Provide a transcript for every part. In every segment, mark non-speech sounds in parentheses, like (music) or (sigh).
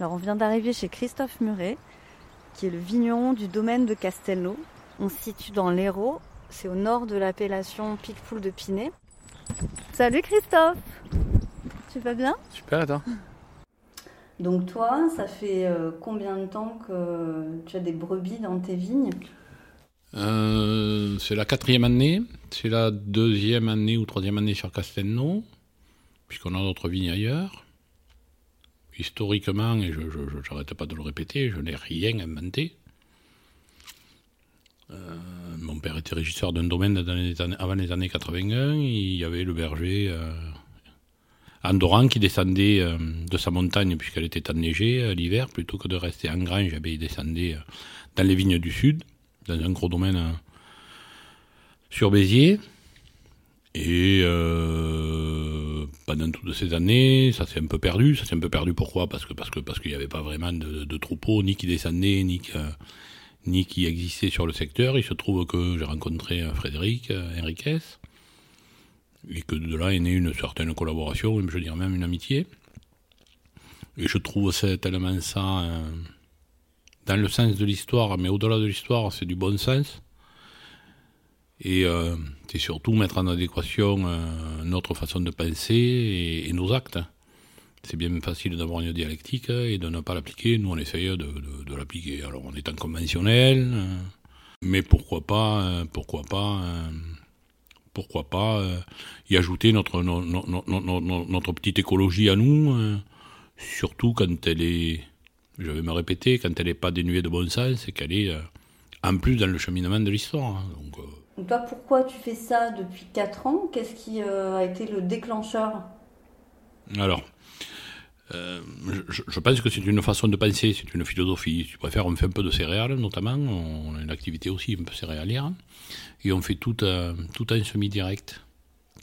Alors on vient d'arriver chez Christophe Muret, qui est le vigneron du domaine de Castelnau. On se situe dans l'Hérault, c'est au nord de l'appellation Picpoul de Pinet. Salut Christophe Tu vas bien? Super, attends. Donc toi, ça fait euh, combien de temps que tu as des brebis dans tes vignes? Euh, C'est la quatrième année, c'est la deuxième année ou troisième année sur Castelnau, puisqu'on a d'autres vignes ailleurs. Historiquement, et je n'arrête pas de le répéter, je n'ai rien inventé. Euh, mon père était régisseur d'un domaine avant les années 81. Il y avait le berger euh, Andoran qui descendait euh, de sa montagne puisqu'elle était enneigée l'hiver plutôt que de rester en grange. Il descendait dans les vignes du sud, dans un gros domaine sur Béziers. Et pendant toutes ces années, ça s'est un peu perdu. Ça s'est un peu perdu pourquoi? Parce que parce que parce qu'il n'y avait pas vraiment de, de troupeaux, ni qui descendaient, ni qui existait sur le secteur. Il se trouve que j'ai rencontré Frédéric euh, Henriquez, et que de là est née une certaine collaboration, je dirais même une amitié. Et je trouve tellement ça euh, dans le sens de l'histoire, mais au-delà de l'histoire, c'est du bon sens. Et euh, c'est surtout mettre en adéquation notre façon de penser et nos actes c'est bien facile d'avoir une dialectique et de ne pas l'appliquer. Nous, on essaye de, l'appliquer. Alors, on est en conventionnel, euh, mais pourquoi pas, euh, pourquoi pas, euh, pourquoi pas y ajouter notre, petite écologie à nous, surtout quand elle est, je vais me répéter, quand elle n'est pas dénuée de bon sens et qu'elle est en plus dans le cheminement de l'histoire. Hein. Toi, pourquoi tu fais ça depuis 4 ans? Qu'est-ce qui a été le déclencheur? Alors, euh, je, pense que c'est une façon de penser, c'est une philosophie. Si tu préfères, on fait un peu de céréales notamment, on a une activité aussi un peu céréalière, et on fait tout, un semi-direct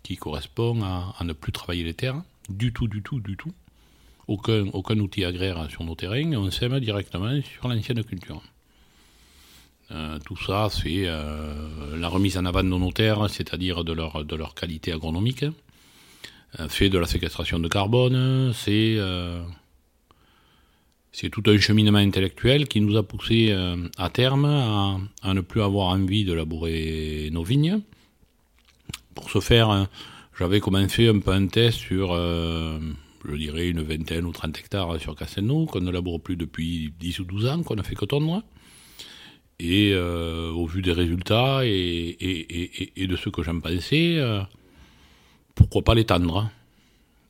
qui correspond à, ne plus travailler les terres, du tout, du tout, du tout. Aucun, aucun outil agraire sur nos terrains, on sème directement sur l'ancienne culture. Euh, tout ça, c'est euh, la remise en avant de nos terres, c'est-à-dire de leur, qualité agronomique, euh, fait de la séquestration de carbone, c'est c'est tout un cheminement intellectuel qui nous a poussé à terme à, ne plus avoir envie de labourer nos vignes. Pour ce faire, j'avais commencé un peu un test sur, je dirais, une vingtaine ou trente hectares sur Castelnau, qu'on ne laboure plus depuis 10 ou 12 ans, qu'on a fait que tondre. Et au vu des résultats et, de ce que j'en pensais, pourquoi pas l'étendre?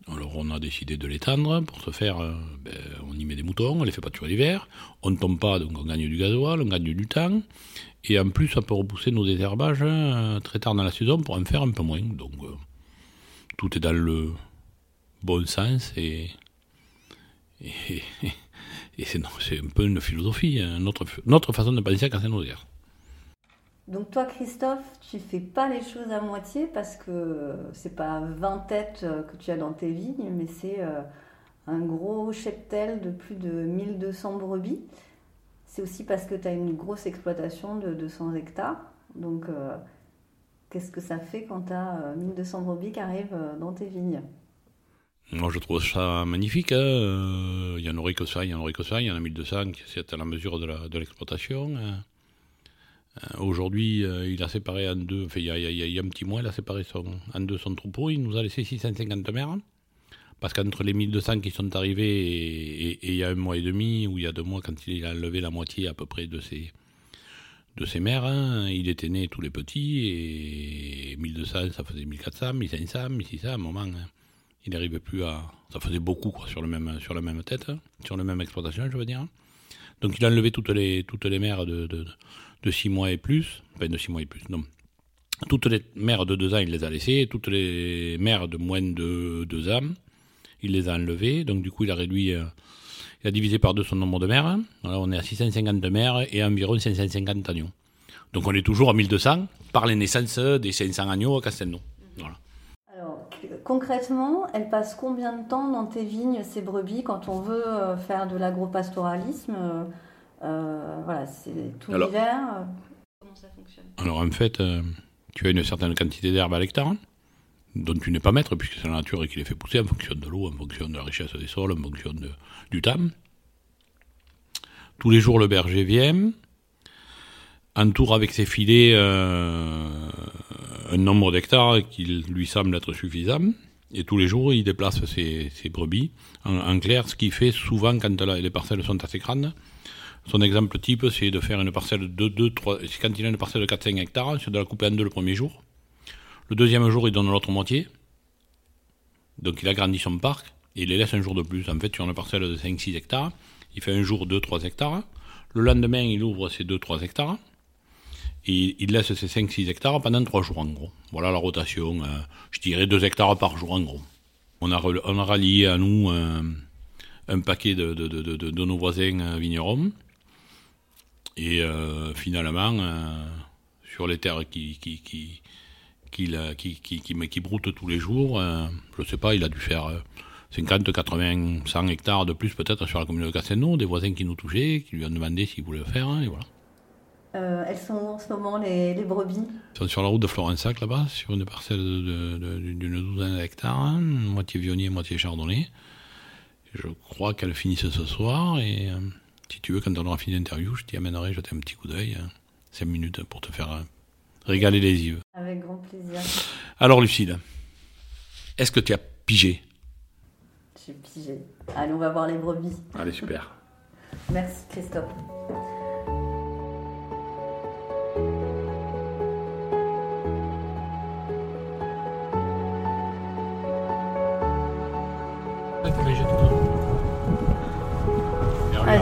Alors on a décidé de l'étendre pour se faire, euh, ben, on y met des moutons, on les fait pas tuer l'hiver, on ne tombe pas, donc on gagne du gasoil, on gagne du temps, et en plus ça peut repousser nos désherbages euh, très tard dans la saison pour en faire un peu moins. Donc euh, tout est dans le bon sens et, et, c'est, un peu une philosophie, hein, notre, notre façon de penser à nos airs. Donc toi, Christophe, tu fais pas les choses à moitié parce que c'est pas 20 têtes euh, que tu as dans tes vignes, mais c'est euh, un gros cheptel de plus de 1200 brebis. C'est aussi parce que tu as une grosse exploitation de 200 hectares. Donc, euh, qu'est-ce que ça fait quand tu as 1200 brebis qui arrivent dans tes vignes? Moi, je trouve ça magnifique. Hein. Il y en aurait que ça, il y en aurait que ça. Il y en a 1200 qui c'est à la mesure de l'exploitation. Hein. Euh, aujourd'hui, euh, il a séparé en deux, enfin, il y, a, un petit mois, il a séparé son, en deux son troupeau. Il nous a laissé 650 mères. Parce qu'entre les 1200 qui sont arrivés et, il y a un mois et demi, ou il y a deux mois, quand il a levé la moitié à peu près de ses, de ses mères, hein, il était né tous les petits, et 1200, ça faisait 1400, 1500, 1600, à un moment, il n'arrivait plus à... Ça faisait beaucoup quoi, sur, le même, sur la même tête, hein, sur la même exploitation, je veux dire. Donc il a enlevé toutes les, toutes les mères de de 6 mois et plus, enfin de 6 mois et plus, non. Toutes les mères de 2 ans, il les a laissées, toutes les mères de moins de 2 ans, il les a enlevées, donc du coup il a réduit, euh, il a divisé par deux son nombre de mères, alors on est à 650 mères et environ 550 agneaux. Donc on est toujours à 1200 par les naissances des 500 agneaux à Castelnau. Voilà. Concrètement, elles passent combien de temps dans tes vignes, ces brebis, quand on veut euh, faire de l'agropastoralisme euh, euh, voilà, c'est tout l'hiver. Comment ça fonctionne? Alors en fait, euh, tu as une certaine quantité d'herbe à l'hectare hein, dont tu n'es pas maître puisque c'est la nature qui les fait pousser en fonction de l'eau, en fonction de la richesse des sols, en fonction du temps. Tous les jours, le berger vient, entoure avec ses filets euh, un nombre d'hectares qui lui semble être suffisant. Et tous les jours, il déplace ses, brebis. En, clair, ce qu'il fait souvent quand les parcelles sont assez grandes. Son exemple type, c'est de faire une parcelle de 2, 3, quand il a une parcelle de 4-5 hectares, c'est de la couper en deux le premier jour. Le deuxième jour, il donne l'autre moitié. Donc il agrandit son parc et il les laisse un jour de plus. En fait, sur une parcelle de 5-6 hectares, il fait un jour 2-3 hectares. Le lendemain, il ouvre ses 2-3 hectares. Il laisse ses 5-6 hectares pendant 3 jours en gros. Voilà la rotation. Euh, je dirais 2 hectares par jour en gros. On a, on a rallié à nous euh, un paquet de, de, de, de, nos voisins euh, vignerons. Et finalement, sur les terres qui, qui, qui, qui, qui, qui, qui, qui broute tous les jours, je sais pas, il a dû faire 50, 80, 100 hectares de plus peut-être sur la commune de Castelnau, des voisins qui nous touchaient, qui lui ont demandé s'il voulait le faire, hein, et voilà. Euh, elles sont en ce moment les, les brebis? Elles sont sur la route de Florensac là-bas, sur une parcelle d'une douzaine d'hectares, hein, moitié vionnier, moitié chardonnay. Je crois qu'elles finissent ce soir et euh, si tu veux, quand on aura fini l'interview, je t'y amènerai jeter un petit coup d'œil, 5 euh, minutes pour te faire régaler les yeux. Avec grand plaisir. Alors Lucille, est-ce que tu as pigé? J'ai pigé. Allez, on va voir les brebis. Allez, super. (laughs) Merci Christophe.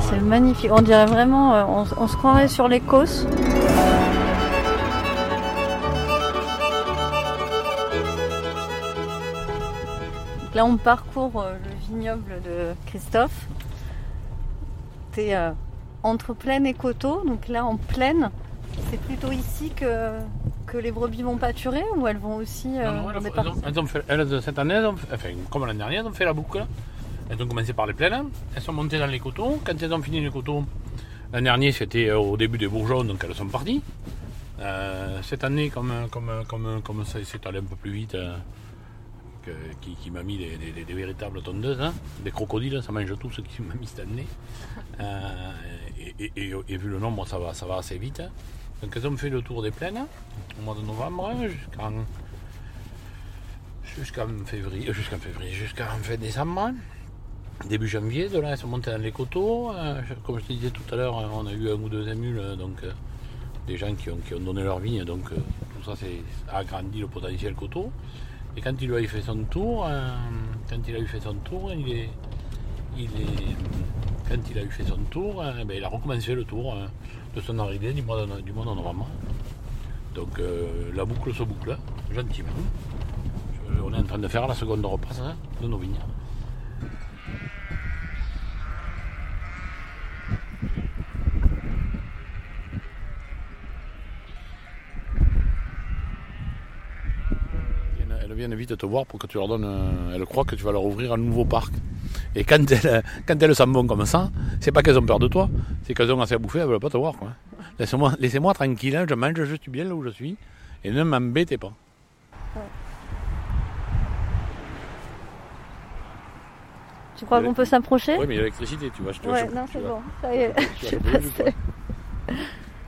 C'est magnifique. On dirait vraiment, euh, on, se croirait sur l'Écosse. Là, on parcourt euh, le vignoble de Christophe. C'est euh, entre plaine et coteau. Donc là, en plaine, c'est plutôt ici que, que les brebis vont pâturer ou elles vont aussi. cette année, enfin, comme l'année dernière, elles ont fait la boucle. Elles ont commencé par les plaines, elles sont montées dans les coteaux. Quand elles ont fini les coteaux, l'an dernier c'était euh, au début des bourgeons, donc elles sont parties. Euh, cette année, comme, comme, comme, comme ça s'est allé un peu plus vite, euh, qui, m'a mis des, véritables tondeuses, hein, des crocodiles, ça mange tout ce qui m'a mis cette année. et, vu le nombre, ça va, ça va assez vite. Donc elles ont fait le tour des plaines au mois de novembre jusqu'en février, jusqu'en février, jusqu'en fin décembre début janvier, de là, elles sont montées dans les coteaux. Euh, comme je te disais tout à l'heure, on a eu un ou deux émules, donc euh, des gens qui ont, donné leur vie, donc euh, tout ça a agrandi le potentiel coteau. Et quand il a eu fait son tour, quand il a eu fait son tour, il est, quand il a eu fait son tour, ben, il a recommencé le tour de son arrivée du mois de, novembre. Donc la boucle se boucle, gentiment. on est en train de faire la seconde repasse hein, de nos vignes. Viennent vite te voir pour que tu leur donnes. elles croient que tu vas leur ouvrir un nouveau parc. Et quand elles, (laughs) quand elles s'en vont comme ça, c'est pas qu'elles ont peur de toi, c'est qu'elles ont assez à bouffer, elles veulent pas te voir. Laissez-moi, laissez-moi tranquille, hein, je mange juste bien là où je suis, et ne m'embêtez pas. Tu crois qu'on peut s'approcher? Oui, mais il y a l'électricité, tu vois. Je te, ouais, non, c'est bon, ça y est, je suis passé.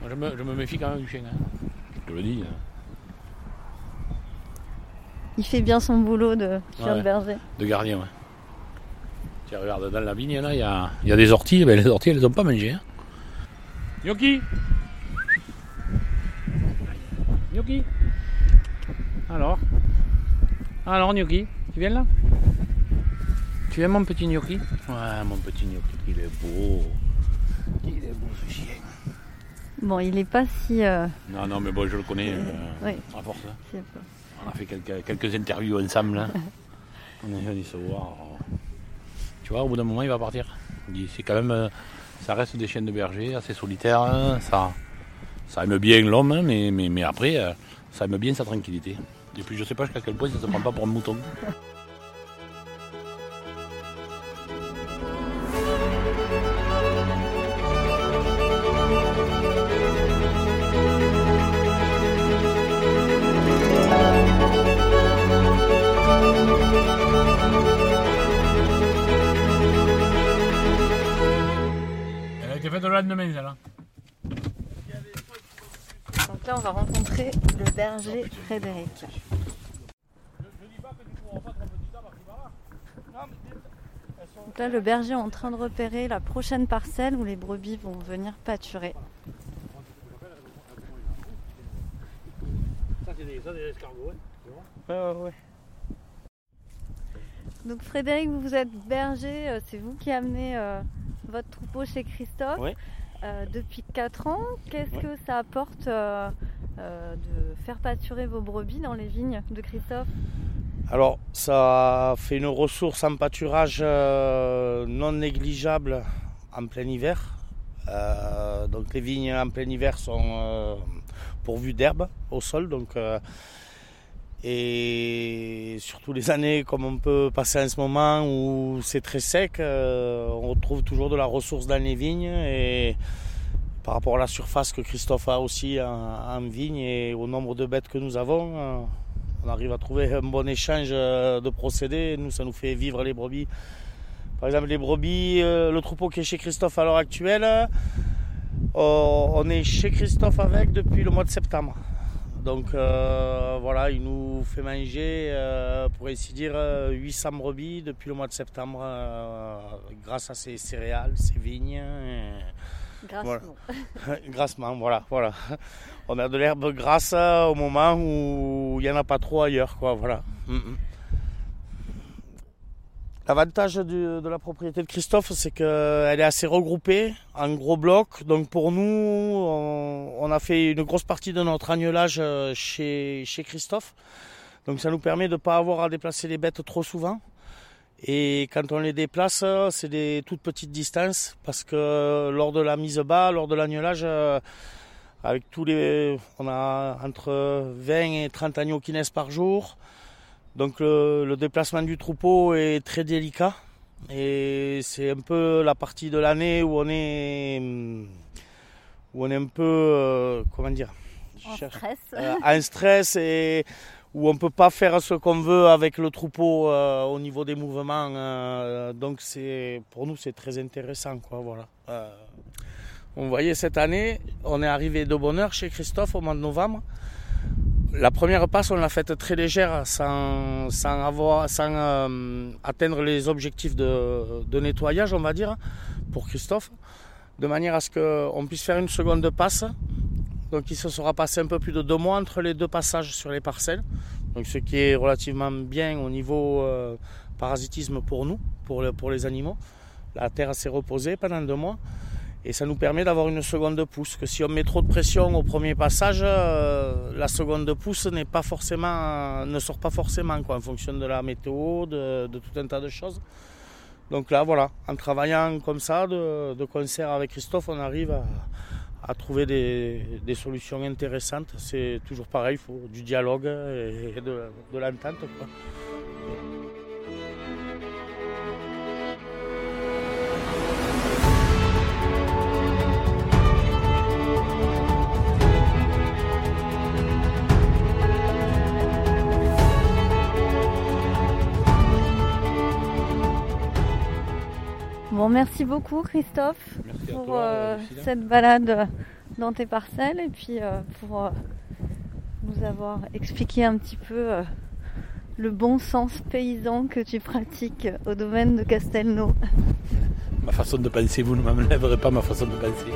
je, me, je me méfie quand même du chien, hein. je te le dis. Hein il fait bien son boulot de chien berger. De gardien, ouais. Tiens, regarde, dans la vigne, là, il y a, y a, des orties. Ben, les orties, elles les ont pas mangées. Hein. Gnocchi Gnocchi Alors Alors, Gnocchi, tu viens là? Tu viens, mon petit Gnocchi? Ouais, mon petit Gnocchi, il est beau. Il est beau, ce chien. Bon, il est pas si... Euh, non, non, mais bon, je le connais, euh, oui. à force. Hein. On a fait quelques, quelques interviews ensemble. Hein. (laughs) On est venu se voir. Tu vois, au bout d'un moment, il va partir. C'est quand même, euh, ça reste des chiens de berger assez solitaires. Hein. Ça, ça aime bien l'homme, hein, mais, mais, mais après, euh, ça aime bien sa tranquillité. Et puis, je sais pas jusqu'à quel point ça se prend pas pour un mouton. (laughs) là. Donc là, on va rencontrer le berger Frédéric. Donc là, le berger est en train de repérer la prochaine parcelle où les brebis vont venir pâturer. Ça, c'est des, ça, des escargots. Hein. Ouais, ouais, ouais. Donc Frédéric, vous êtes berger, euh, c'est vous qui amenez euh, votre troupeau chez Christophe Ouais. euh, depuis 4 ans. Qu'est-ce Ouais. que ça apporte euh, euh, de faire pâturer vos brebis dans les vignes de Christophe? Alors, ça fait une ressource en pâturage non négligeable en plein hiver. Donc, les vignes en plein hiver sont pourvues d'herbe au sol. Donc, et surtout les années comme on peut passer en ce moment où c'est très sec, euh, on retrouve toujours de la ressource dans les vignes. Et par rapport à la surface que Christophe a aussi en, vigne et au nombre de bêtes que nous avons, euh, on arrive à trouver un bon échange euh, de procédés. Nous, ça nous fait vivre les brebis. Par exemple, les brebis, le troupeau qui est chez Christophe à l'heure actuelle, on est chez Christophe avec depuis le mois de septembre. Donc euh, voilà, il nous fait manger, euh, pour ainsi dire, euh, 800 brebis depuis le mois de septembre, euh, grâce à ses céréales, ses vignes. et- Grâce Voilà. (laughs) Grassement, voilà, voilà. On a de l'herbe grasse euh, au moment où il n'y en a pas trop ailleurs, quoi, voilà. Mm, mm. L'avantage de la propriété de Christophe, c'est qu'elle est assez regroupée en gros blocs. Donc pour nous, on, a fait une grosse partie de notre agnelage euh, chez, Christophe. Donc ça nous permet de ne pas avoir à déplacer les bêtes trop souvent. Et quand on les déplace, c'est des toutes petites distances parce que lors de la mise bas, lors de l'agnelage, euh, avec tous les, on a entre 20 et 30 agneaux qui naissent par jour. Donc le, le déplacement du troupeau est très délicat et c'est un peu la partie de l'année où on est, où on est un peu, euh, comment dire, En stress. euh, un stress et où on peut pas faire ce qu'on veut avec le troupeau euh, au niveau des mouvements. euh, donc c'est pour nous c'est très intéressant quoi voilà. Vous voyez cette année, on est arrivé de bonne heure chez Christophe au mois de novembre. La première passe, on l'a faite très légère, sans, euh, atteindre les objectifs de, nettoyage, on va dire, pour Christophe, de manière à ce qu'on puisse faire une seconde passe donc il se sera passé un peu plus de deux mois entre les deux passages sur les parcelles. Donc ce qui est relativement bien au niveau euh, parasitisme pour nous, pour, pour les animaux. La terre s'est reposée pendant deux mois. Et ça nous permet d'avoir une seconde pousse. Que si on met trop de pression au premier passage, euh, la seconde pousse n'est pas forcément, ne sort pas forcément quoi, en fonction de la météo, de, tout un tas de choses. Donc là, voilà, en travaillant comme ça, de, concert avec Christophe, on arrive à, trouver des, des solutions intéressantes. C'est toujours pareil, il faut du dialogue et de, de l'entente. quoi. Bon, merci beaucoup Christophe Merci pour toi, euh, Lucilla. cette balade dans tes parcelles et puis euh, pour euh, nous avoir expliqué un petit peu euh, le bon sens paysan que tu pratiques au domaine de Castelnau. Ma façon de penser, vous ne m'enlèverez pas ma façon de penser.